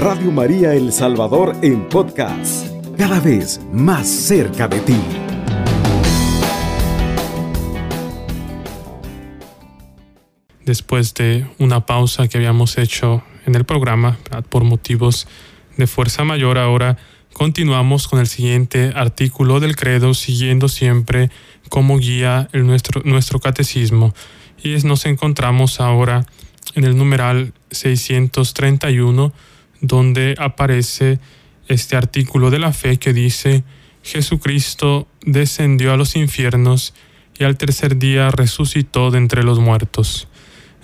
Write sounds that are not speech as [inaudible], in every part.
Radio María El Salvador en podcast, cada vez más cerca de ti. Después de una pausa que habíamos hecho en el programa por motivos de fuerza mayor, ahora continuamos con el siguiente artículo del credo, siguiendo siempre como guía el nuestro, nuestro catecismo. Y nos encontramos ahora en el numeral 631, donde aparece este artículo de la fe que dice, Jesucristo descendió a los infiernos y al tercer día resucitó de entre los muertos.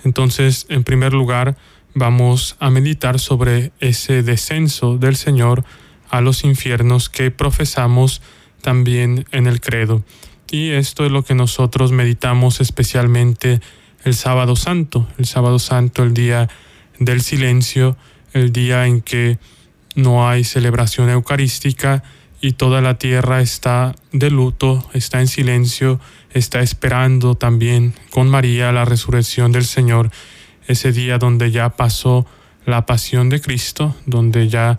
Entonces, en primer lugar, vamos a meditar sobre ese descenso del Señor a los infiernos que profesamos también en el credo. Y esto es lo que nosotros meditamos especialmente el sábado santo, el sábado santo, el día del silencio, el día en que no hay celebración eucarística y toda la tierra está de luto, está en silencio, está esperando también con María la resurrección del Señor, ese día donde ya pasó la pasión de Cristo, donde ya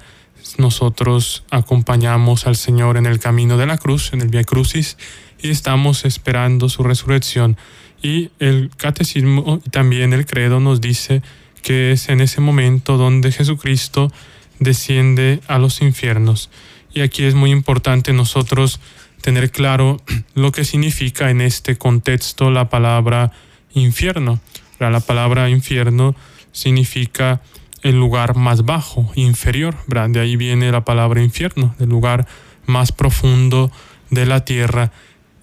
nosotros acompañamos al Señor en el camino de la cruz, en el Via Crucis, y estamos esperando su resurrección. Y el catecismo y también el credo nos dice que es en ese momento donde Jesucristo desciende a los infiernos. Y aquí es muy importante nosotros tener claro [clears throat] lo que significa en este contexto la palabra infierno. La palabra infierno significa el lugar más bajo, inferior. De ahí viene la palabra infierno, el lugar más profundo de la tierra.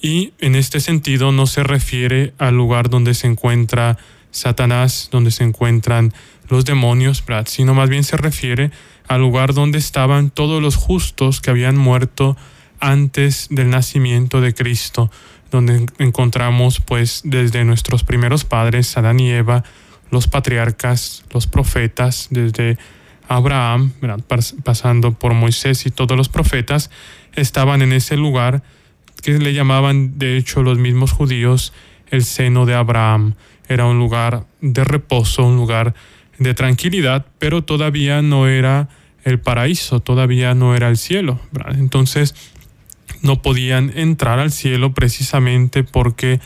Y en este sentido no se refiere al lugar donde se encuentra Satanás, donde se encuentran los demonios, sino más bien se refiere al lugar donde estaban todos los justos que habían muerto antes del nacimiento de Cristo, donde encontramos pues desde nuestros primeros padres, Adán y Eva, los patriarcas, los profetas, desde Abraham, pasando por Moisés y todos los profetas, estaban en ese lugar que le llamaban de hecho los mismos judíos el seno de Abraham. Era un lugar de reposo, un lugar de tranquilidad, pero todavía no era el paraíso, todavía no era el cielo. Entonces no podían entrar al cielo precisamente porque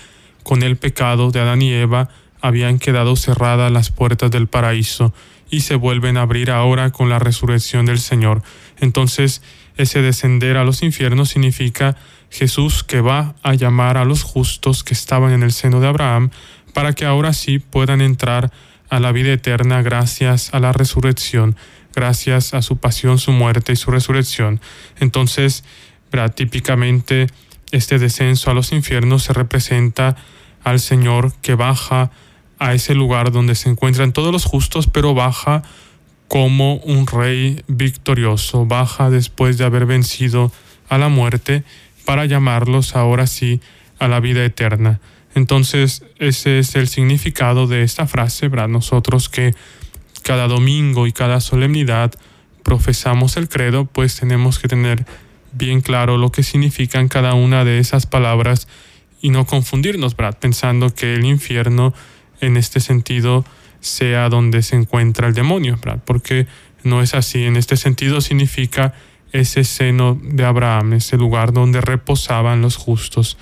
con el pecado de Adán y Eva habían quedado cerradas las puertas del paraíso y se vuelven a abrir ahora con la resurrección del Señor. Entonces, ese descender a los infiernos significa Jesús que va a llamar a los justos que estaban en el seno de Abraham para que ahora sí puedan entrar a la vida eterna gracias a la resurrección, gracias a su pasión, su muerte y su resurrección. Entonces, típicamente este descenso a los infiernos se representa al Señor que baja a ese lugar donde se encuentran todos los justos, pero baja como un rey victorioso, baja después de haber vencido a la muerte para llamarlos ahora sí a la vida eterna. Entonces, ese es el significado de esta frase, ¿verdad? Nosotros que cada domingo y cada solemnidad profesamos el credo, pues tenemos que tener bien claro lo que significan cada una de esas palabras y no confundirnos, ¿verdad? Pensando que el infierno en este sentido sea donde se encuentra el demonio, ¿verdad? Porque no es así. En este sentido significa ese seno de Abraham, ese lugar donde reposaban los justos.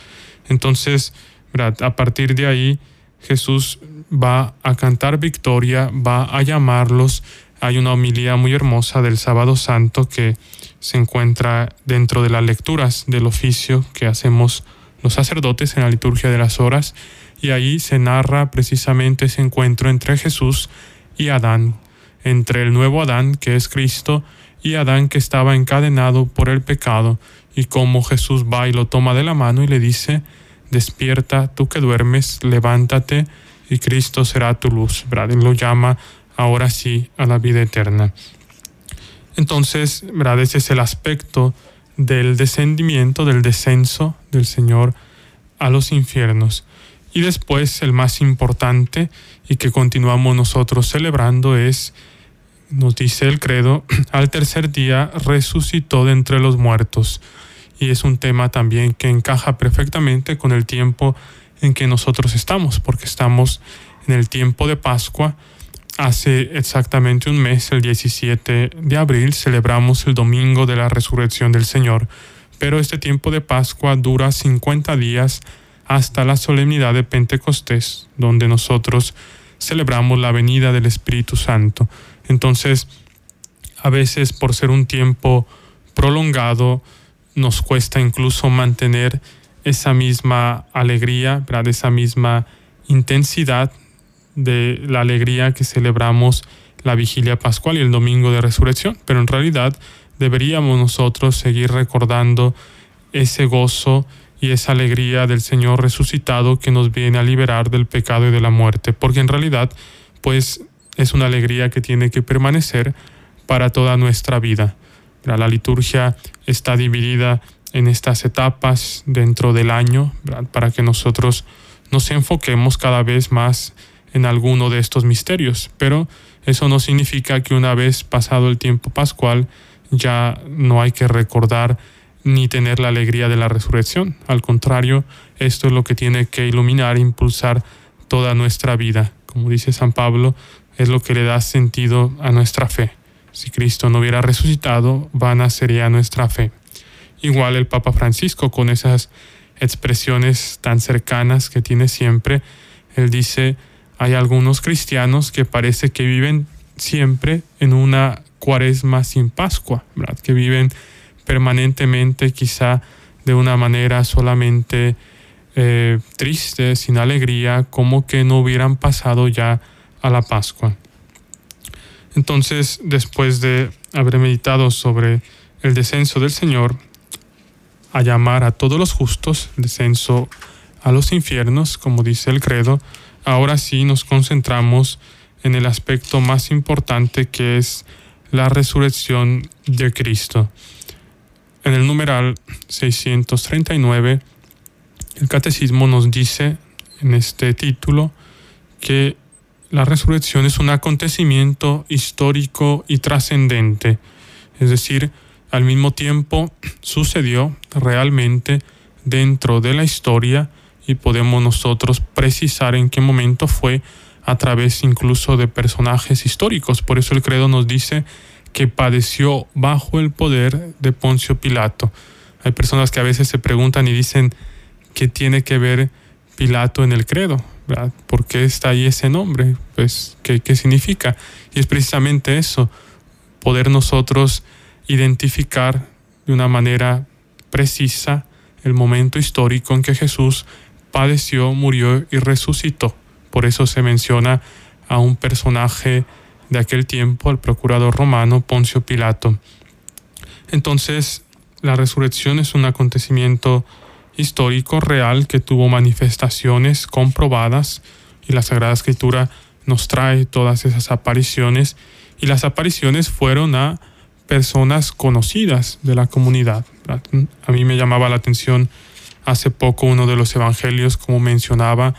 Entonces, a partir de ahí, Jesús va a cantar victoria, va a llamarlos. Hay una homilía muy hermosa del sábado santo que se encuentra dentro de las lecturas del oficio que hacemos los sacerdotes en la liturgia de las horas y ahí se narra precisamente ese encuentro entre Jesús y Adán, entre el nuevo Adán que es Cristo y Adán que estaba encadenado por el pecado y cómo Jesús va y lo toma de la mano y le dice, despierta tú que duermes, levántate y Cristo será tu luz. ¿verdad? lo llama ahora sí a la vida eterna. Entonces, ¿verdad? ese es el aspecto del descendimiento, del descenso del Señor a los infiernos. Y después el más importante y que continuamos nosotros celebrando es, nos dice el credo, [clears throat] al tercer día resucitó de entre los muertos. Y es un tema también que encaja perfectamente con el tiempo en que nosotros estamos, porque estamos en el tiempo de Pascua hace exactamente un mes, el 17 de abril, celebramos el domingo de la resurrección del Señor, pero este tiempo de Pascua dura 50 días hasta la solemnidad de Pentecostés, donde nosotros celebramos la venida del Espíritu Santo. Entonces, a veces por ser un tiempo prolongado, nos cuesta incluso mantener esa misma alegría, esa misma intensidad de la alegría que celebramos la vigilia pascual y el domingo de resurrección, pero en realidad deberíamos nosotros seguir recordando ese gozo y esa alegría del Señor resucitado que nos viene a liberar del pecado y de la muerte, porque en realidad pues es una alegría que tiene que permanecer para toda nuestra vida. La liturgia está dividida en estas etapas dentro del año para que nosotros nos enfoquemos cada vez más en alguno de estos misterios, pero eso no significa que una vez pasado el tiempo pascual ya no hay que recordar ni tener la alegría de la resurrección. Al contrario, esto es lo que tiene que iluminar e impulsar toda nuestra vida. Como dice San Pablo, es lo que le da sentido a nuestra fe. Si Cristo no hubiera resucitado, vana sería nuestra fe. Igual el Papa Francisco con esas expresiones tan cercanas que tiene siempre, él dice, hay algunos cristianos que parece que viven siempre en una cuaresma sin Pascua, que viven permanentemente quizá de una manera solamente eh, triste, sin alegría, como que no hubieran pasado ya a la Pascua. Entonces, después de haber meditado sobre el descenso del Señor, a llamar a todos los justos, descenso a los infiernos, como dice el credo, ahora sí nos concentramos en el aspecto más importante que es la resurrección de Cristo. En el numeral 639, el catecismo nos dice en este título que la resurrección es un acontecimiento histórico y trascendente, es decir, al mismo tiempo [clears throat] sucedió realmente dentro de la historia y podemos nosotros precisar en qué momento fue a través incluso de personajes históricos. Por eso el credo nos dice que padeció bajo el poder de Poncio Pilato. Hay personas que a veces se preguntan y dicen, ¿qué tiene que ver Pilato en el credo? ¿Por qué está ahí ese nombre? Pues, ¿qué, ¿qué significa? Y es precisamente eso, poder nosotros identificar de una manera precisa el momento histórico en que Jesús padeció, murió y resucitó. Por eso se menciona a un personaje de aquel tiempo, al procurador romano Poncio Pilato. Entonces, la resurrección es un acontecimiento histórico real que tuvo manifestaciones comprobadas y la Sagrada Escritura nos trae todas esas apariciones y las apariciones fueron a personas conocidas de la comunidad. A mí me llamaba la atención hace poco uno de los evangelios como mencionaba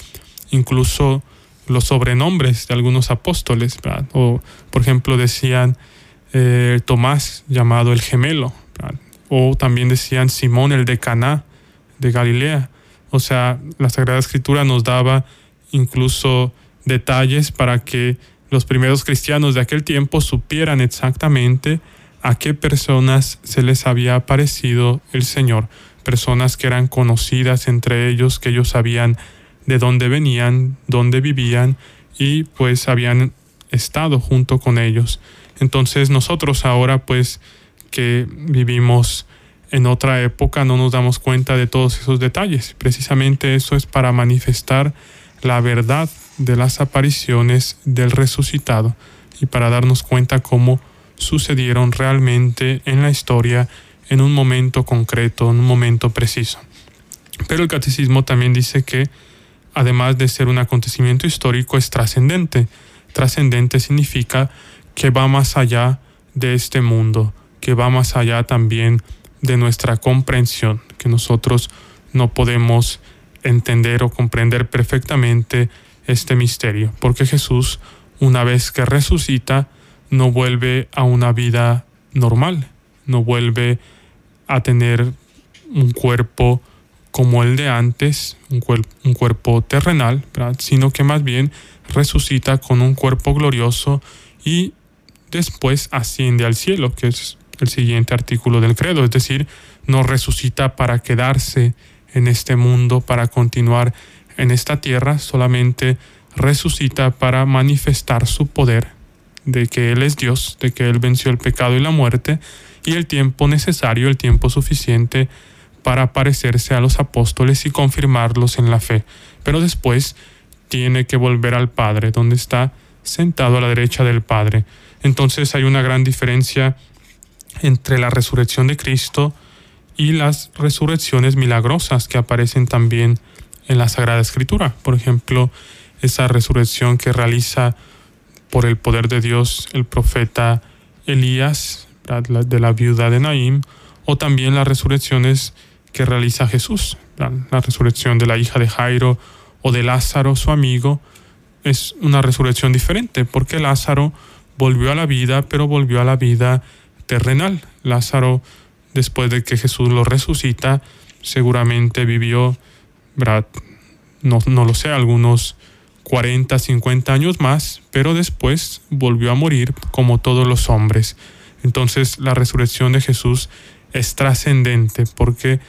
incluso los sobrenombres de algunos apóstoles, o por ejemplo decían eh, Tomás llamado el gemelo, o también decían Simón el de Caná de Galilea. O sea, la Sagrada Escritura nos daba incluso detalles para que los primeros cristianos de aquel tiempo supieran exactamente a qué personas se les había aparecido el Señor, personas que eran conocidas entre ellos, que ellos sabían de dónde venían, dónde vivían y pues habían estado junto con ellos. Entonces nosotros ahora pues que vivimos en otra época no nos damos cuenta de todos esos detalles. Precisamente eso es para manifestar la verdad de las apariciones del resucitado y para darnos cuenta cómo sucedieron realmente en la historia en un momento concreto, en un momento preciso. Pero el catecismo también dice que, además de ser un acontecimiento histórico, es trascendente. Trascendente significa que va más allá de este mundo, que va más allá también de nuestra comprensión, que nosotros no podemos entender o comprender perfectamente este misterio, porque Jesús, una vez que resucita, no vuelve a una vida normal, no vuelve a tener un cuerpo como el de antes, un, un cuerpo terrenal, sino que más bien resucita con un cuerpo glorioso y después asciende al cielo, que es el siguiente artículo del credo, es decir, no resucita para quedarse en este mundo, para continuar en esta tierra, solamente resucita para manifestar su poder de que Él es Dios, de que Él venció el pecado y la muerte, y el tiempo necesario, el tiempo suficiente para parecerse a los apóstoles y confirmarlos en la fe. Pero después tiene que volver al Padre, donde está sentado a la derecha del Padre. Entonces hay una gran diferencia entre la resurrección de Cristo y las resurrecciones milagrosas que aparecen también en la Sagrada Escritura. Por ejemplo, esa resurrección que realiza por el poder de Dios el profeta Elías de la viuda de Naim, o también las resurrecciones que realiza Jesús, la resurrección de la hija de Jairo o de Lázaro, su amigo, es una resurrección diferente, porque Lázaro volvió a la vida, pero volvió a la vida terrenal. Lázaro, después de que Jesús lo resucita, seguramente vivió, No, no lo sé, algunos 40, 50 años más, pero después volvió a morir como todos los hombres. Entonces la resurrección de Jesús es trascendente porque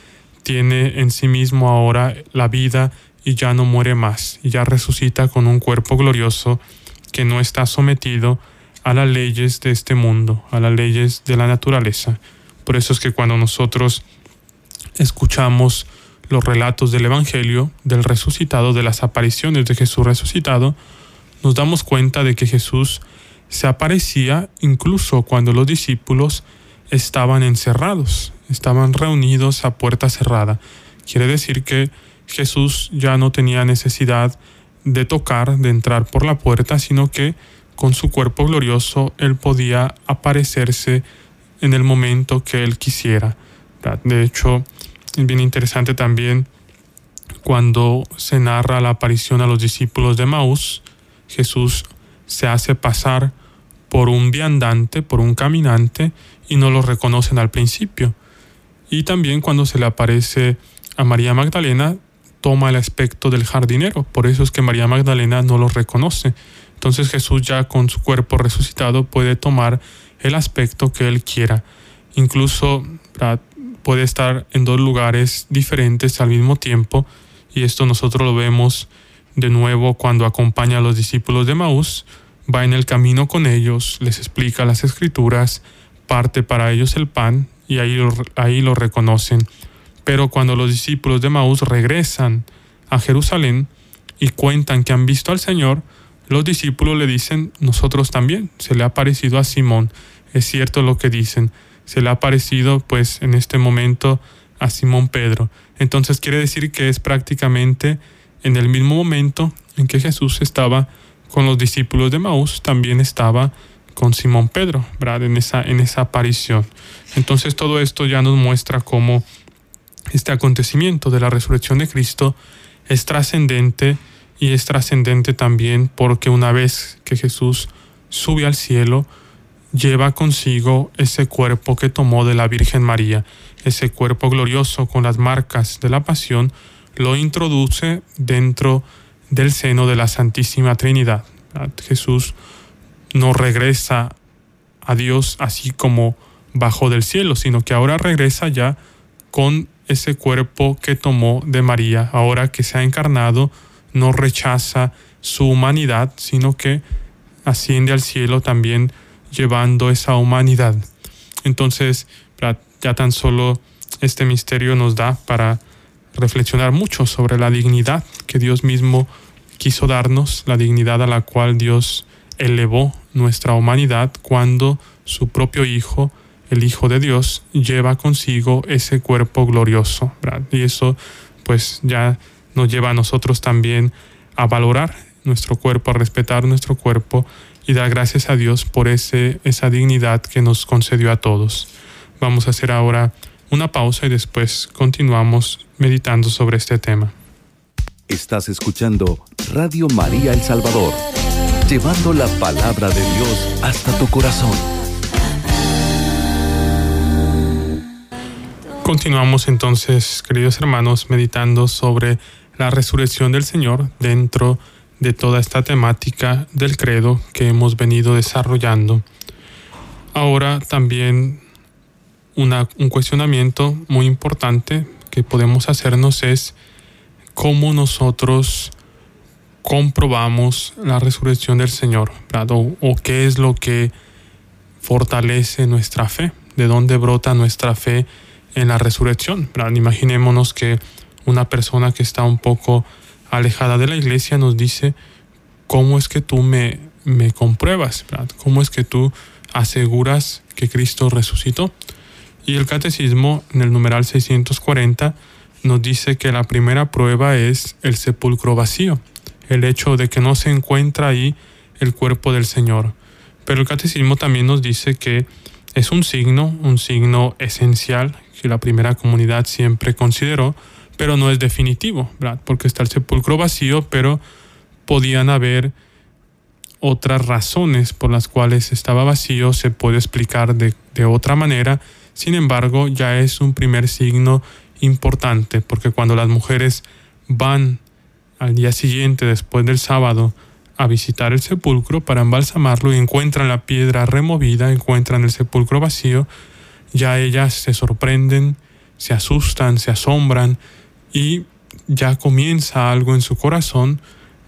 tiene en sí mismo ahora la vida y ya no muere más, y ya resucita con un cuerpo glorioso que no está sometido a las leyes de este mundo, a las leyes de la naturaleza. Por eso es que cuando nosotros escuchamos los relatos del Evangelio, del resucitado, de las apariciones de Jesús resucitado, nos damos cuenta de que Jesús se aparecía incluso cuando los discípulos estaban encerrados, estaban reunidos a puerta cerrada. Quiere decir que Jesús ya no tenía necesidad de tocar, de entrar por la puerta, sino que con su cuerpo glorioso él podía aparecerse en el momento que él quisiera. De hecho, es bien interesante también cuando se narra la aparición a los discípulos de Maús, Jesús se hace pasar por un viandante, por un caminante, y no lo reconocen al principio. Y también cuando se le aparece a María Magdalena, toma el aspecto del jardinero, por eso es que María Magdalena no lo reconoce. Entonces Jesús ya con su cuerpo resucitado puede tomar el aspecto que él quiera. Incluso puede estar en dos lugares diferentes al mismo tiempo y esto nosotros lo vemos de nuevo cuando acompaña a los discípulos de Maús, va en el camino con ellos, les explica las escrituras, parte para ellos el pan y ahí lo, ahí lo reconocen. Pero cuando los discípulos de Maús regresan a Jerusalén y cuentan que han visto al Señor, los discípulos le dicen, nosotros también, se le ha parecido a Simón, es cierto lo que dicen, se le ha parecido pues en este momento a Simón Pedro. Entonces quiere decir que es prácticamente en el mismo momento en que Jesús estaba con los discípulos de Maús, también estaba con Simón Pedro, ¿verdad? En esa, en esa aparición. Entonces todo esto ya nos muestra cómo este acontecimiento de la resurrección de Cristo es trascendente y es trascendente también porque una vez que Jesús sube al cielo, lleva consigo ese cuerpo que tomó de la Virgen María, ese cuerpo glorioso con las marcas de la pasión, lo introduce dentro del seno de la Santísima Trinidad. Jesús no regresa a Dios así como bajó del cielo, sino que ahora regresa ya con ese cuerpo que tomó de María, ahora que se ha encarnado, no rechaza su humanidad, sino que asciende al cielo también llevando esa humanidad. Entonces, ya tan solo este misterio nos da para reflexionar mucho sobre la dignidad que Dios mismo quiso darnos, la dignidad a la cual Dios elevó nuestra humanidad cuando su propio Hijo, el Hijo de Dios, lleva consigo ese cuerpo glorioso. Y eso pues ya nos lleva a nosotros también a valorar nuestro cuerpo, a respetar nuestro cuerpo y dar gracias a Dios por ese, esa dignidad que nos concedió a todos. Vamos a hacer ahora una pausa y después continuamos meditando sobre este tema. Estás escuchando Radio María El Salvador, llevando la palabra de Dios hasta tu corazón. Continuamos entonces, queridos hermanos, meditando sobre la resurrección del Señor dentro de toda esta temática del credo que hemos venido desarrollando. Ahora también un cuestionamiento muy importante que podemos hacernos es cómo nosotros comprobamos la resurrección del Señor, o, o qué es lo que fortalece nuestra fe, de dónde brota nuestra fe en la resurrección. Imaginémonos que una persona que está un poco alejada de la iglesia nos dice, ¿cómo es que tú me, me compruebas? ¿Cómo es que tú aseguras que Cristo resucitó? Y el catecismo en el numeral 640 nos dice que la primera prueba es el sepulcro vacío, el hecho de que no se encuentra ahí el cuerpo del Señor. Pero el catecismo también nos dice que es un signo, un signo esencial que la primera comunidad siempre consideró, pero no es definitivo, porque está el sepulcro vacío, pero podían haber otras razones por las cuales estaba vacío, se puede explicar de, de otra manera, sin embargo ya es un primer signo importante, porque cuando las mujeres van al día siguiente, después del sábado, a visitar el sepulcro para embalsamarlo y encuentran la piedra removida, encuentran el sepulcro vacío, ya ellas se sorprenden, se asustan, se asombran y ya comienza algo en su corazón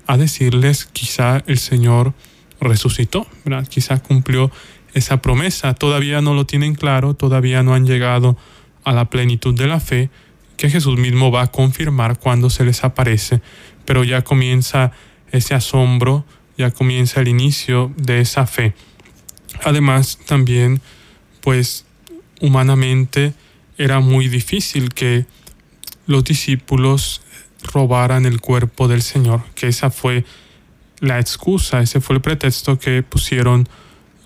a decirles quizá el Señor resucitó, quizá cumplió esa promesa, todavía no lo tienen claro, todavía no han llegado a la plenitud de la fe que Jesús mismo va a confirmar cuando se les aparece, pero ya comienza ese asombro, ya comienza el inicio de esa fe. Además, también, pues, humanamente era muy difícil que los discípulos robaran el cuerpo del Señor, que esa fue la excusa, ese fue el pretexto que pusieron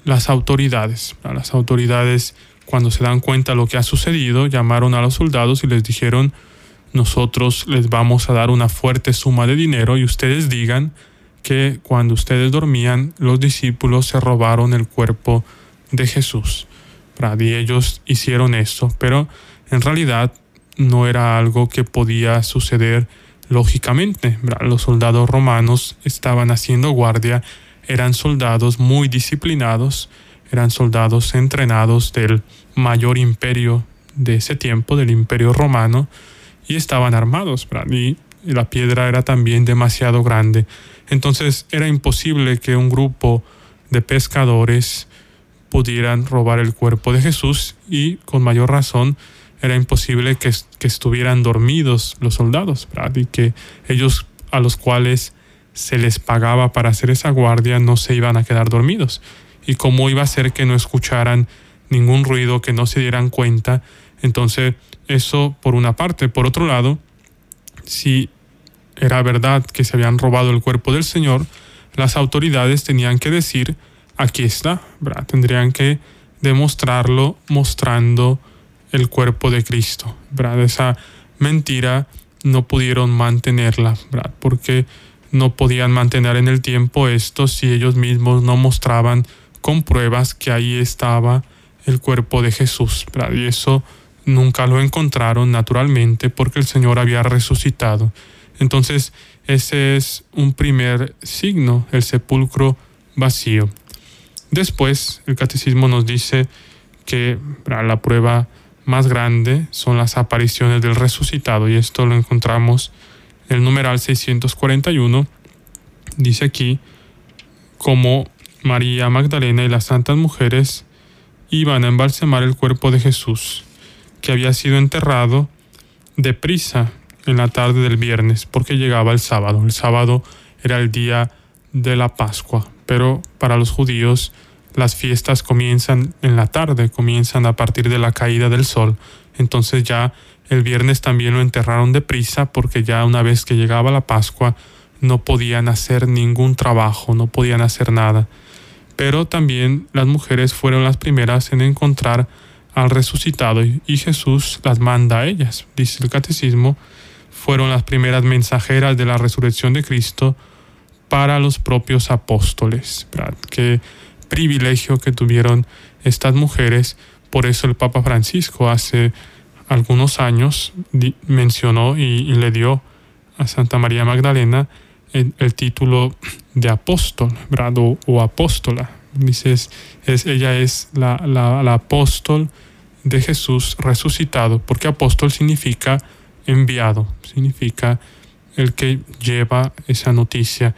las autoridades. Las autoridades, cuando se dan cuenta de lo que ha sucedido, llamaron a los soldados y les dijeron, nosotros les vamos a dar una fuerte suma de dinero y ustedes digan que cuando ustedes dormían los discípulos se robaron el cuerpo de Jesús. Y ellos hicieron esto, pero en realidad no era algo que podía suceder lógicamente. Los soldados romanos estaban haciendo guardia, eran soldados muy disciplinados, eran soldados entrenados del mayor imperio de ese tiempo, del imperio romano, y estaban armados, y la piedra era también demasiado grande. Entonces era imposible que un grupo de pescadores pudieran robar el cuerpo de Jesús y con mayor razón era imposible que, estuvieran dormidos los soldados, y que ellos a los cuales se les pagaba para hacer esa guardia no se iban a quedar dormidos. Y cómo iba a ser que no escucharan ningún ruido, que no se dieran cuenta. Entonces eso por una parte. Por otro lado, si era verdad que se habían robado el cuerpo del Señor, las autoridades tenían que decir, aquí está, tendrían que demostrarlo mostrando el cuerpo de Cristo. Esa mentira no pudieron mantenerla, porque no podían mantener en el tiempo esto si ellos mismos no mostraban con pruebas que ahí estaba el cuerpo de Jesús. Y eso nunca lo encontraron naturalmente porque el Señor había resucitado. Entonces, ese es un primer signo, el sepulcro vacío. Después, el catecismo nos dice que la prueba más grande son las apariciones del resucitado, y esto lo encontramos en el numeral 641. Dice aquí, como María Magdalena y las santas mujeres iban a embalsamar el cuerpo de Jesús que había sido enterrado deprisa en la tarde del viernes porque llegaba el sábado. El sábado era el día de la Pascua, pero para los judíos las fiestas comienzan en la tarde, comienzan a partir de la caída del sol. Entonces ya el viernes también lo enterraron deprisa porque ya una vez que llegaba la Pascua no podían hacer ningún trabajo, no podían hacer nada. Pero también las mujeres fueron las primeras en encontrar al resucitado y Jesús las manda a ellas. Dice el catecismo, fueron las primeras mensajeras de la resurrección de Cristo para los propios apóstoles. Qué privilegio que tuvieron estas mujeres. Por eso el Papa Francisco hace algunos años mencionó y, le dio a Santa María Magdalena el, título de apóstol, ¿verdad? O, apóstola. Dices, es, ella es la, la, apóstol de Jesús resucitado, porque apóstol significa enviado, significa el que lleva esa noticia.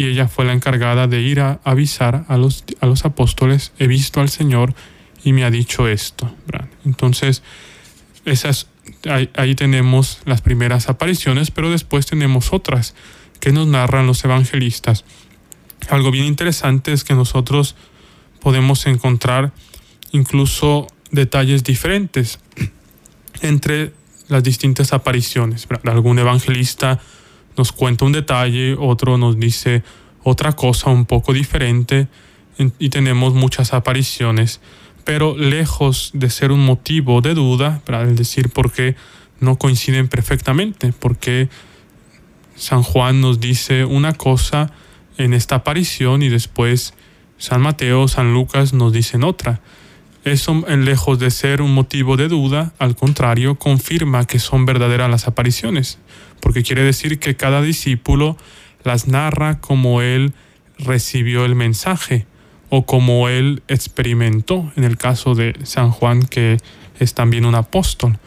Y ella fue la encargada de ir a avisar a los, a los apóstoles, he visto al Señor y me ha dicho esto. Entonces, ahí, tenemos las primeras apariciones, pero después tenemos otras que nos narran los evangelistas. Algo bien interesante es que nosotros podemos encontrar incluso detalles diferentes entre las distintas apariciones. Algún evangelista nos cuenta un detalle, otro nos dice otra cosa un poco diferente y tenemos muchas apariciones pero lejos de ser un motivo de duda, para decir por qué no coinciden perfectamente, porque San Juan nos dice una cosa en esta aparición y después San Mateo, San Lucas nos dicen otra. Eso, lejos de ser un motivo de duda, al contrario, confirma que son verdaderas las apariciones, porque quiere decir que cada discípulo las narra como él recibió el mensaje o como él experimentó en el caso de San Juan, que es también un apóstol.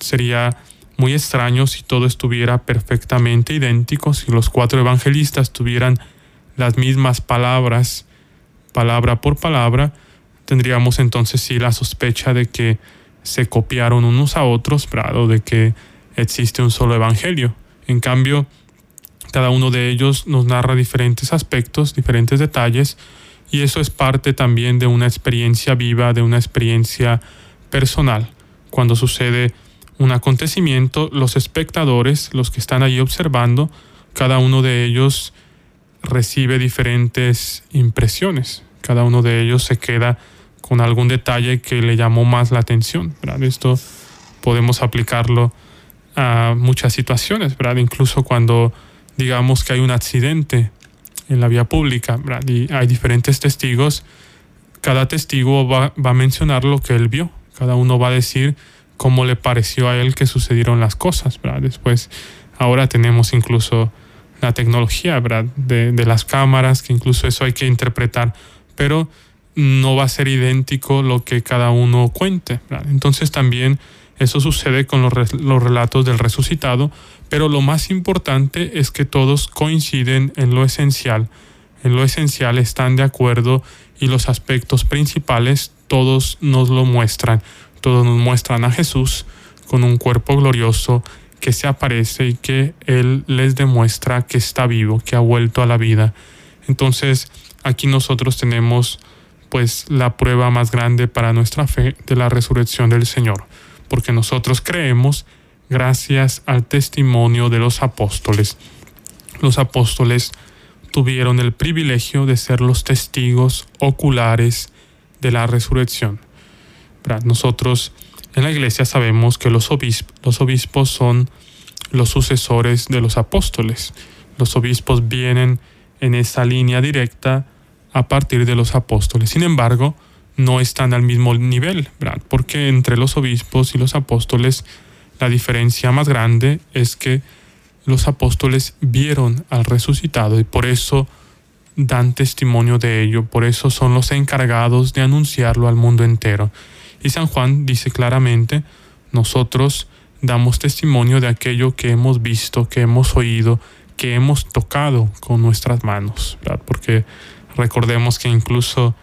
Sería muy extraño si todo estuviera perfectamente idéntico, si los cuatro evangelistas tuvieran las mismas palabras, palabra por palabra, tendríamos entonces sí la sospecha de que se copiaron unos a otros, o de que existe un solo evangelio. En cambio, cada uno de ellos nos narra diferentes aspectos, diferentes detalles, y eso es parte también de una experiencia viva, de una experiencia personal. Cuando sucede un acontecimiento, los espectadores, los que están ahí observando, cada uno de ellos recibe diferentes impresiones. Cada uno de ellos se queda con algún detalle que le llamó más la atención. Esto podemos aplicarlo a muchas situaciones, ¿verdad? incluso cuando digamos que hay un accidente en la vía pública y hay diferentes testigos, cada testigo va, va, a mencionar lo que él vio, cada uno va a decir cómo le pareció a él que sucedieron las cosas. Después, ahora tenemos incluso la tecnología De, de las cámaras, que incluso eso hay que interpretar, pero no va a ser idéntico lo que cada uno cuente. Entonces también eso sucede con los, los relatos del resucitado, pero lo más importante es que todos coinciden en lo esencial. En lo esencial están de acuerdo y los aspectos principales todos nos lo muestran. Todos nos muestran a Jesús con un cuerpo glorioso que se aparece y que Él les demuestra que está vivo, que ha vuelto a la vida. Entonces aquí nosotros tenemos pues la prueba más grande para nuestra fe de la resurrección del Señor, porque nosotros creemos gracias al testimonio de los apóstoles. Los apóstoles tuvieron el privilegio de ser los testigos oculares de la resurrección. Nosotros en la iglesia sabemos que los los obispos son los sucesores de los apóstoles. Los obispos vienen en esa línea directa a partir de los apóstoles. Sin embargo, no están al mismo nivel, porque entre los obispos y los apóstoles la diferencia más grande es que los apóstoles vieron al resucitado y por eso dan testimonio de ello, por eso son los encargados de anunciarlo al mundo entero. Y San Juan dice claramente, nosotros damos testimonio de aquello que hemos visto, que hemos oído, que hemos tocado con nuestras manos, porque recordemos que incluso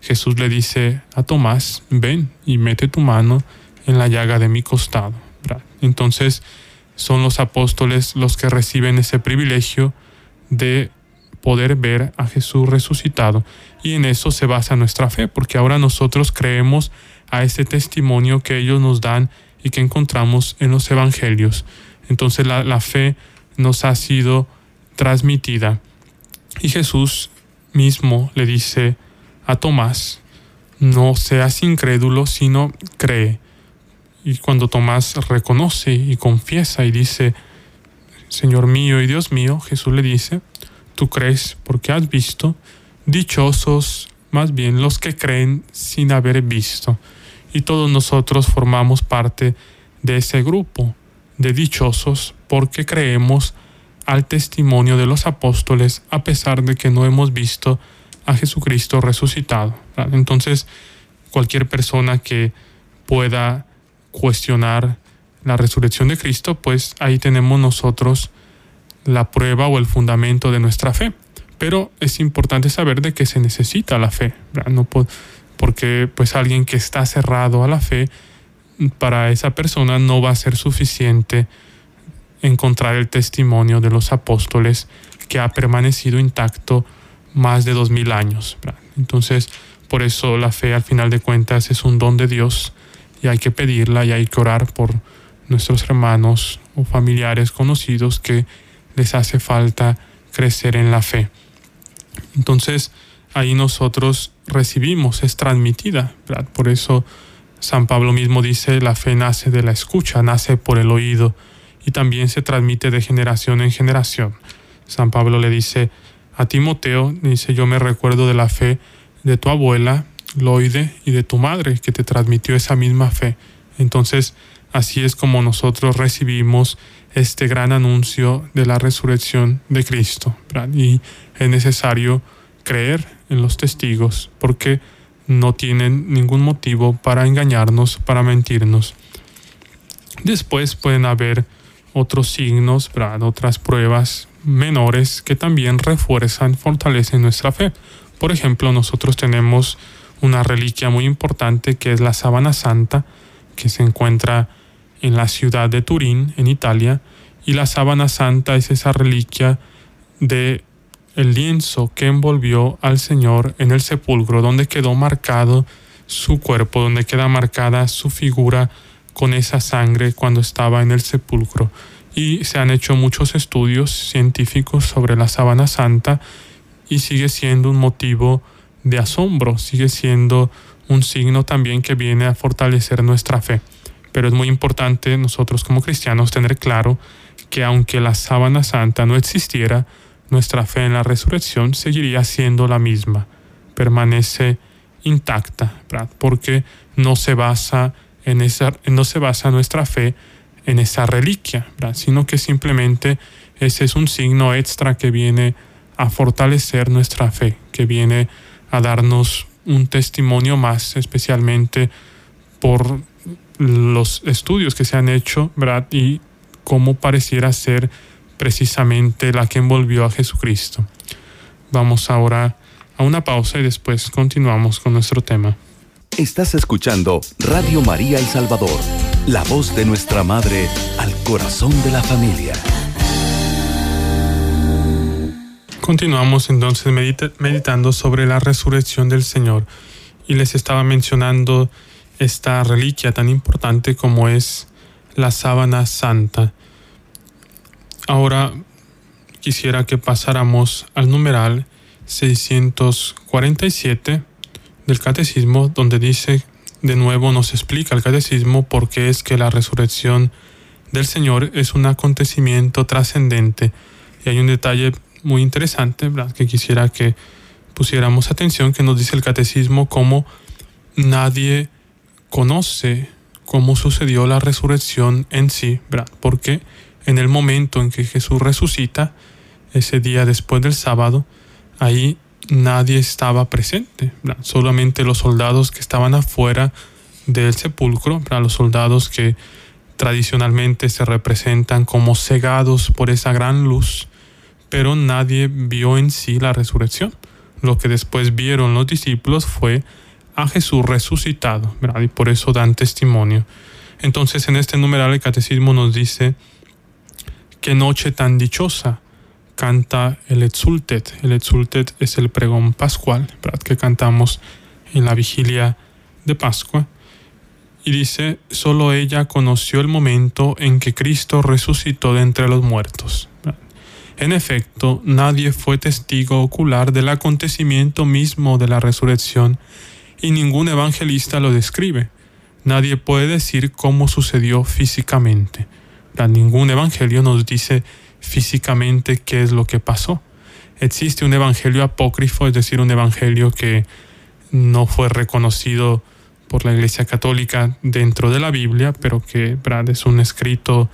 Jesús le dice a Tomás, ven y mete tu mano en la llaga de mi costado. Entonces son los apóstoles los que reciben ese privilegio de poder ver a Jesús resucitado. Y en eso se basa nuestra fe, porque ahora nosotros creemos a ese testimonio que ellos nos dan y que encontramos en los evangelios. Entonces la, la fe nos ha sido transmitida. Y Jesús mismo le dice a Tomás, no seas incrédulo, sino cree. Y cuando Tomás reconoce y confiesa y dice, Señor mío y Dios mío, Jesús le dice, tú crees porque has visto, dichosos más bien los que creen sin haber visto. y todos nosotros formamos parte de ese grupo de dichosos porque creemos al testimonio de los apóstoles a pesar de que no hemos visto a Jesucristo resucitado. Entonces, cualquier persona que pueda cuestionar la resurrección de Cristo, pues ahí tenemos nosotros la prueba o el fundamento de nuestra fe. Pero es importante saber de que se necesita la fe, no porque pues alguien que está cerrado a la fe, para esa persona no va a ser suficiente encontrar el testimonio de los apóstoles que ha permanecido intacto más de dos mil años. Entonces, por eso la fe al final de cuentas es un don de Dios y hay que pedirla y hay que orar por nuestros hermanos o familiares conocidos que les hace falta crecer en la fe. Entonces, ahí nosotros recibimos, es transmitida. Por eso San Pablo mismo dice, la fe nace de la escucha, nace por el oído y también se transmite de generación en generación. San Pablo le dice a Timoteo, dice, yo me recuerdo de la fe de tu abuela, Loide, y de tu madre, que te transmitió esa misma fe. Entonces, así es como nosotros recibimos este gran anuncio de la resurrección de Cristo. Y es necesario creer en los testigos porque no tienen ningún motivo para engañarnos, para mentirnos. Después pueden haber otros signos, otras pruebas menores que también refuerzan, fortalecen nuestra fe. Por ejemplo, nosotros tenemos una reliquia muy importante que es la sábana santa, que se encuentra en la ciudad de Turín, en Italia, y la sábana santa es esa reliquia de el lienzo que envolvió al Señor en el sepulcro, donde quedó marcado su cuerpo, donde queda marcada su figura con esa sangre cuando estaba en el sepulcro. Y se han hecho muchos estudios científicos sobre la sábana santa y sigue siendo un motivo de asombro, sigue siendo un signo también que viene a fortalecer nuestra fe. Pero es muy importante nosotros como cristianos tener claro que aunque la sábana santa no existiera, nuestra fe en la resurrección seguiría siendo la misma, permanece intacta, porque no se basa no se basa nuestra fe en esa reliquia, sino que simplemente ese es un signo extra que viene a fortalecer nuestra fe, que viene a darnos un testimonio más, especialmente por los estudios que se han hecho, ¿verdad? Y cómo pareciera ser precisamente la que envolvió a Jesucristo. Vamos ahora a una pausa y después continuamos con nuestro tema. Estás escuchando Radio María El Salvador, la voz de nuestra Madre al corazón de la familia. Continuamos entonces meditando sobre la resurrección del Señor y les estaba mencionando esta reliquia tan importante como es la sábana santa. Ahora quisiera que pasáramos al numeral 647 del catecismo donde dice de nuevo nos explica el catecismo por qué es que la resurrección del Señor es un acontecimiento trascendente. Y hay un detalle muy interesante, que quisiera que pusiéramos atención, que nos dice el catecismo cómo nadie conoce cómo sucedió la resurrección en sí, porque en el momento en que Jesús resucita, ese día después del sábado, ahí nadie estaba presente, solamente los soldados que estaban afuera del sepulcro, los soldados que tradicionalmente se representan como cegados por esa gran luz, pero nadie vio en sí la resurrección. Lo que después vieron los discípulos fue a Jesús resucitado, y por eso dan testimonio. Entonces en este numeral el catecismo nos dice, qué noche tan dichosa canta el Exultet. El Exultet es el pregón pascual que cantamos en la vigilia de Pascua. Y dice, solo ella conoció el momento en que Cristo resucitó de entre los muertos. En efecto, nadie fue testigo ocular del acontecimiento mismo de la resurrección y ningún evangelista lo describe. Nadie puede decir cómo sucedió físicamente. Ningún evangelio nos dice físicamente qué es lo que pasó. Existe un evangelio apócrifo, es decir, un evangelio que no fue reconocido por la Iglesia Católica dentro de la Biblia, pero que ¿verdad? es un escrito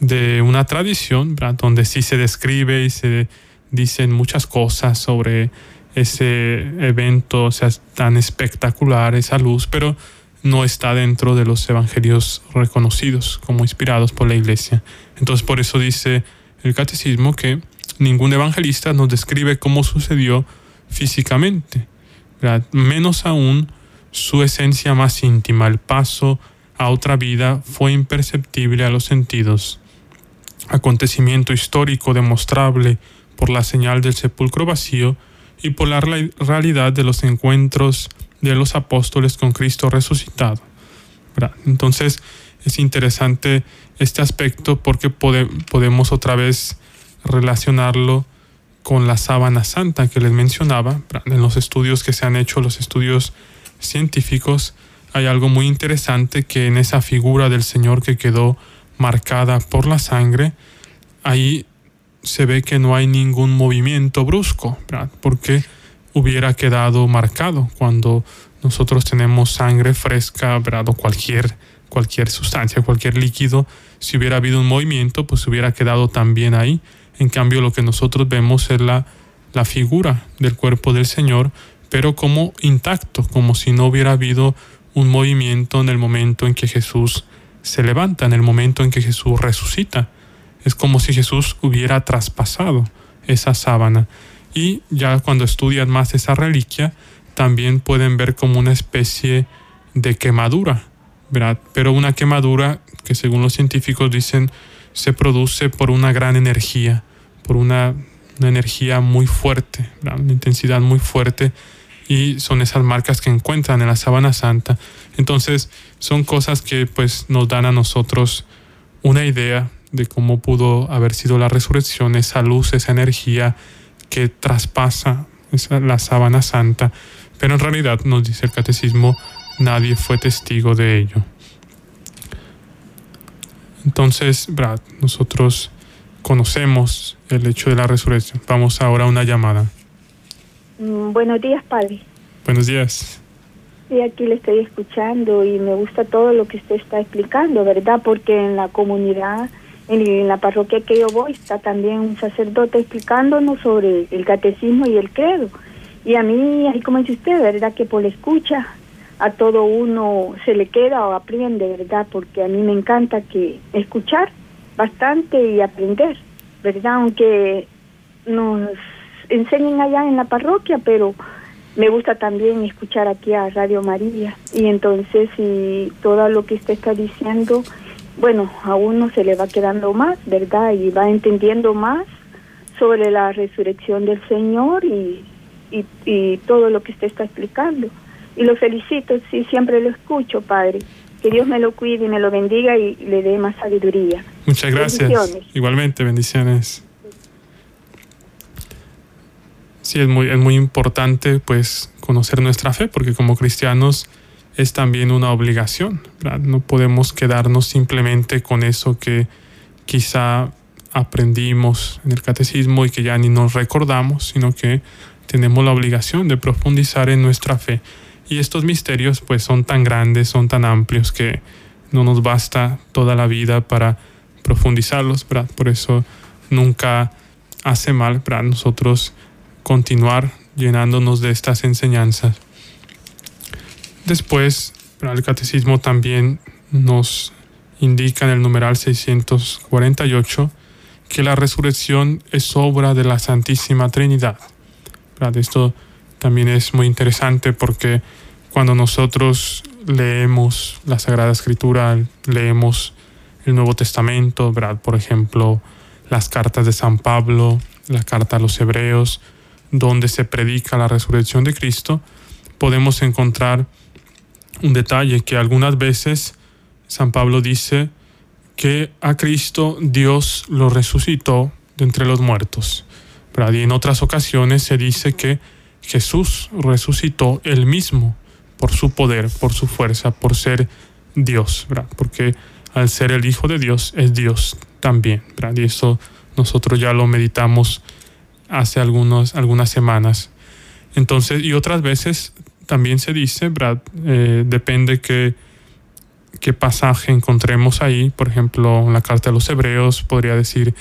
de una tradición donde sí se describe y se dicen muchas cosas sobre ese evento, o sea, tan espectacular, esa luz, pero no está dentro de los evangelios reconocidos como inspirados por la iglesia. Entonces por eso dice el catecismo que ningún evangelista nos describe cómo sucedió físicamente, menos aún su esencia más íntima, el paso a otra vida fue imperceptible a los sentidos. Acontecimiento histórico demostrable por la señal del sepulcro vacío y por la realidad de los encuentros de los apóstoles con Cristo resucitado. Entonces es interesante este aspecto porque podemos otra vez relacionarlo con la sábana santa que les mencionaba. En los estudios que se han hecho, los estudios científicos, hay algo muy interesante que en esa figura del Señor que quedó marcada por la sangre, ahí se ve que no hay ningún movimiento brusco, porque hubiera quedado marcado cuando nosotros tenemos sangre fresca, o cualquier, cualquier sustancia, cualquier líquido, si hubiera habido un movimiento, pues hubiera quedado también ahí. En cambio, lo que nosotros vemos es la, la figura del cuerpo del Señor, pero como intacto, como si no hubiera habido un movimiento en el momento en que Jesús se levanta, en el momento en que Jesús resucita. Es como si Jesús hubiera traspasado esa sábana. Y ya cuando estudian más esa reliquia, también pueden ver como una especie de quemadura, ¿verdad? Pero una quemadura que según los científicos dicen se produce por una gran energía, por una, energía muy fuerte, una intensidad muy fuerte y son esas marcas que encuentran en la sábana santa. Entonces son cosas que pues nos dan a nosotros una idea de cómo pudo haber sido la resurrección, esa luz, esa energía que traspasa la sábana santa. Pero en realidad, nos dice el catecismo, nadie fue testigo de ello. Entonces, Brad, nosotros conocemos el hecho de la resurrección. Vamos ahora a una llamada. Mm, buenos días, Padre. Buenos días. Sí, aquí le estoy escuchando y me gusta todo lo que usted está explicando, ¿verdad? Porque en la comunidad, en, la parroquia que yo voy, está también un sacerdote explicándonos sobre el catecismo y el credo. Y a mí, ahí como dice usted, ¿verdad? Que por la escucha a todo uno se le queda o aprende, ¿verdad? Porque a mí me encanta que escuchar bastante y aprender, ¿verdad? Aunque nos enseñen allá en la parroquia, pero me gusta también escuchar aquí a Radio María. Y entonces, y todo lo que usted está diciendo, bueno, a uno se le va quedando más, ¿verdad? Y va entendiendo más sobre la resurrección del Señor y, y, y todo lo que usted está explicando. Y lo felicito, sí, siempre lo escucho, Padre. Que Dios me lo cuide y me lo bendiga y le dé más sabiduría. Muchas gracias. Igualmente, bendiciones. Sí, es muy, es muy importante pues conocer nuestra fe, porque como cristianos es también una obligación. No podemos quedarnos simplemente con eso que quizá aprendimos en el catecismo y que ya ni nos recordamos, sino que tenemos la obligación de profundizar en nuestra fe. Y estos misterios pues son tan grandes, son tan amplios que no nos basta toda la vida para profundizarlos, ¿verdad? Por eso nunca hace mal, para Nosotros continuar llenándonos de estas enseñanzas. Después, el catecismo también nos indica en el numeral 648 que la resurrección es obra de la Santísima Trinidad. Esto también es muy interesante porque cuando nosotros leemos la Sagrada Escritura, leemos el Nuevo Testamento, ¿verdad? por ejemplo, las cartas de San Pablo, la carta a los Hebreos, donde se predica la resurrección de Cristo, podemos encontrar un detalle que algunas veces San Pablo dice que a Cristo Dios lo resucitó de entre los muertos. Y en otras ocasiones se dice que Jesús resucitó él mismo por su poder, por su fuerza, por ser Dios, ¿verdad? porque al ser el Hijo de Dios es Dios también. ¿verdad? Y eso nosotros ya lo meditamos hace algunos, algunas semanas. Entonces, y otras veces también se dice, Brad, eh, depende qué, qué pasaje encontremos ahí. Por ejemplo, en la carta de los Hebreos podría decir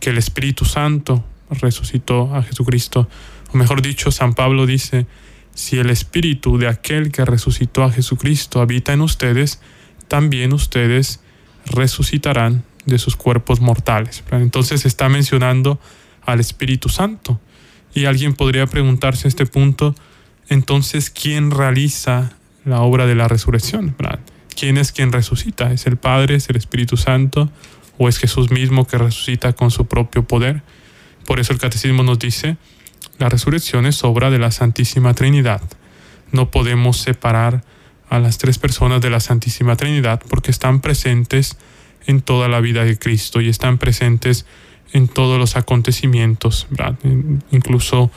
que el Espíritu Santo resucitó a Jesucristo. O mejor dicho, San Pablo dice, si el Espíritu de aquel que resucitó a Jesucristo habita en ustedes, también ustedes resucitarán de sus cuerpos mortales. Entonces está mencionando al Espíritu Santo. Y alguien podría preguntarse a este punto, entonces, ¿quién realiza la obra de la resurrección? ¿Quién es quien resucita? ¿Es el Padre, es el Espíritu Santo o es Jesús mismo que resucita con su propio poder? Por eso el catecismo nos dice, la resurrección es obra de la Santísima Trinidad. No podemos separar a las tres personas de la Santísima Trinidad porque están presentes en toda la vida de Cristo y están presentes en todos los acontecimientos, incluso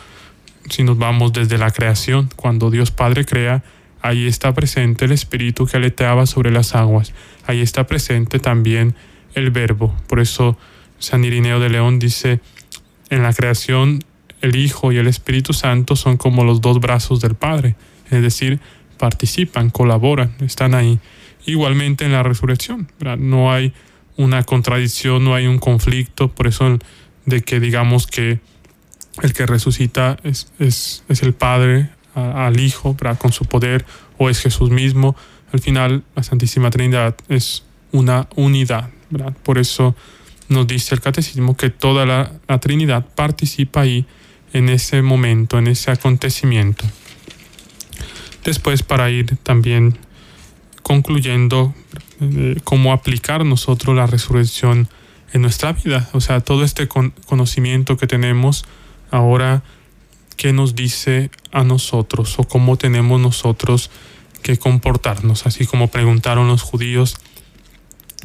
si nos vamos desde la creación, cuando Dios Padre crea, ahí está presente el Espíritu que aleteaba sobre las aguas, ahí está presente también el Verbo. Por eso San Irineo de León dice, en la creación el Hijo y el Espíritu Santo son como los dos brazos del Padre, es decir, participan, colaboran, están ahí. Igualmente en la resurrección, no hay una contradicción, no hay un conflicto, por eso de que digamos que el que resucita es, el Padre al Hijo con su poder o es Jesús mismo. Al final la Santísima Trinidad es una unidad. Por eso nos dice el Catecismo que toda la Trinidad participa ahí en ese momento, en ese acontecimiento. Después para ir también concluyendo eh, cómo aplicar nosotros la resurrección en nuestra vida. O sea, todo este conocimiento que tenemos ahora, ¿qué nos dice a nosotros o cómo tenemos nosotros que comportarnos? Así como preguntaron los judíos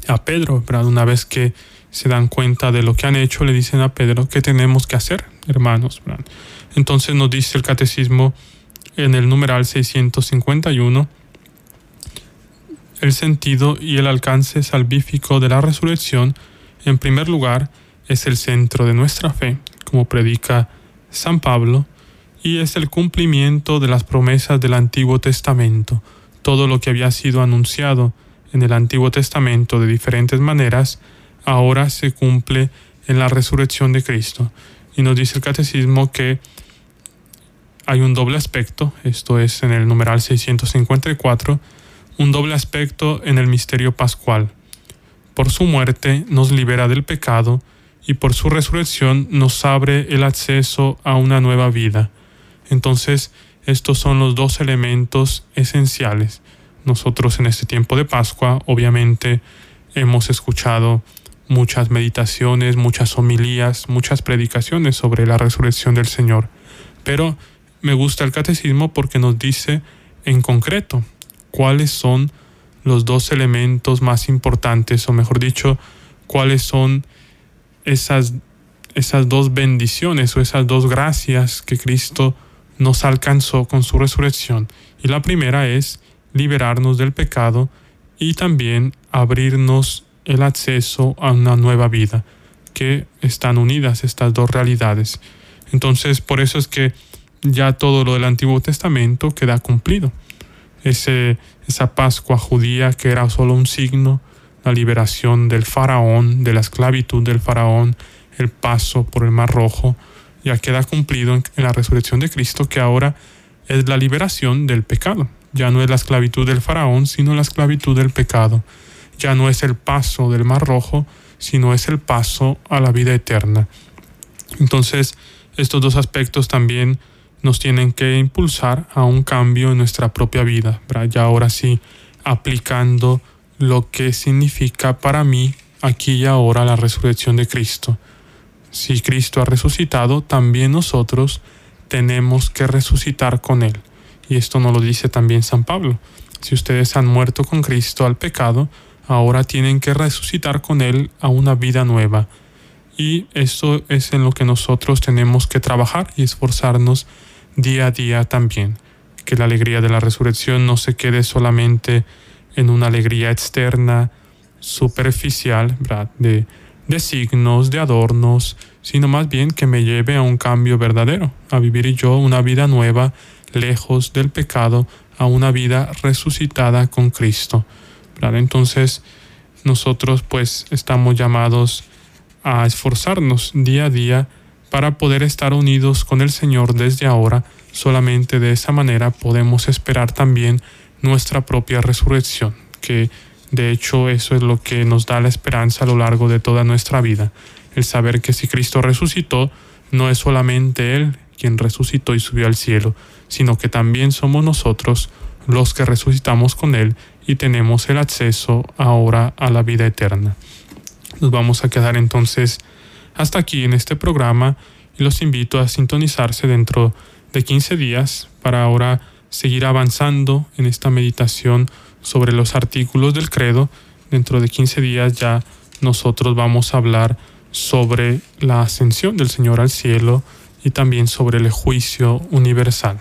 a Pedro, ¿verdad? Una vez que se dan cuenta de lo que han hecho, le dicen a Pedro, ¿qué tenemos que hacer, hermanos? Entonces nos dice el catecismo en el numeral 651, el sentido y el alcance salvífico de la resurrección, en primer lugar, es el centro de nuestra fe, como predica San Pablo, y es el cumplimiento de las promesas del Antiguo Testamento. Todo lo que había sido anunciado en el Antiguo Testamento de diferentes maneras, ahora se cumple en la resurrección de Cristo. Y nos dice el catecismo que hay un doble aspecto, esto es en el numeral 654, un doble aspecto en el misterio pascual. Por su muerte nos libera del pecado y por su resurrección nos abre el acceso a una nueva vida. Entonces, estos son los dos elementos esenciales. Nosotros en este tiempo de Pascua, obviamente, hemos escuchado muchas meditaciones, muchas homilías, muchas predicaciones sobre la resurrección del Señor. Pero me gusta el catecismo porque nos dice en concreto cuáles son los dos elementos más importantes, o mejor dicho, cuáles son esas, esas dos bendiciones o esas dos gracias que Cristo nos alcanzó con su resurrección. Y la primera es liberarnos del pecado y también abrirnos el acceso a una nueva vida, que están unidas estas dos realidades. Entonces, por eso es que ya todo lo del Antiguo Testamento queda cumplido. Ese, esa Pascua judía que era solo un signo, la liberación del faraón, de la esclavitud del faraón, el paso por el Mar Rojo, ya queda cumplido en, la resurrección de Cristo, que ahora es la liberación del pecado. Ya no es la esclavitud del faraón, sino la esclavitud del pecado. Ya no es el paso del Mar Rojo, sino es el paso a la vida eterna. Entonces, estos dos aspectos también nos tienen que impulsar a un cambio en nuestra propia vida, ya ahora sí aplicando lo que significa para mí aquí y ahora la resurrección de Cristo. Si Cristo ha resucitado, también nosotros tenemos que resucitar con Él. Y esto nos lo dice también San Pablo. Si ustedes han muerto con Cristo al pecado, ahora tienen que resucitar con Él a una vida nueva. Y esto es en lo que nosotros tenemos que trabajar y esforzarnos día a día también, que la alegría de la resurrección no se quede solamente en una alegría externa, superficial, De, de signos, de adornos, sino más bien que me lleve a un cambio verdadero, a vivir yo una vida nueva, lejos del pecado, a una vida resucitada con Cristo. Entonces, nosotros pues estamos llamados a esforzarnos día a día para poder estar unidos con el Señor desde ahora. Solamente de esa manera podemos esperar también nuestra propia resurrección, que de hecho eso es lo que nos da la esperanza a lo largo de toda nuestra vida. El saber que si Cristo resucitó, no es solamente Él quien resucitó y subió al cielo, sino que también somos nosotros los que resucitamos con Él y tenemos el acceso ahora a la vida eterna. Nos vamos a quedar entonces hasta aquí en este programa y los invito a sintonizarse dentro de 15 días para ahora seguir avanzando en esta meditación sobre los artículos del credo. Dentro de 15 días ya nosotros vamos a hablar sobre la ascensión del Señor al cielo y también sobre el juicio universal.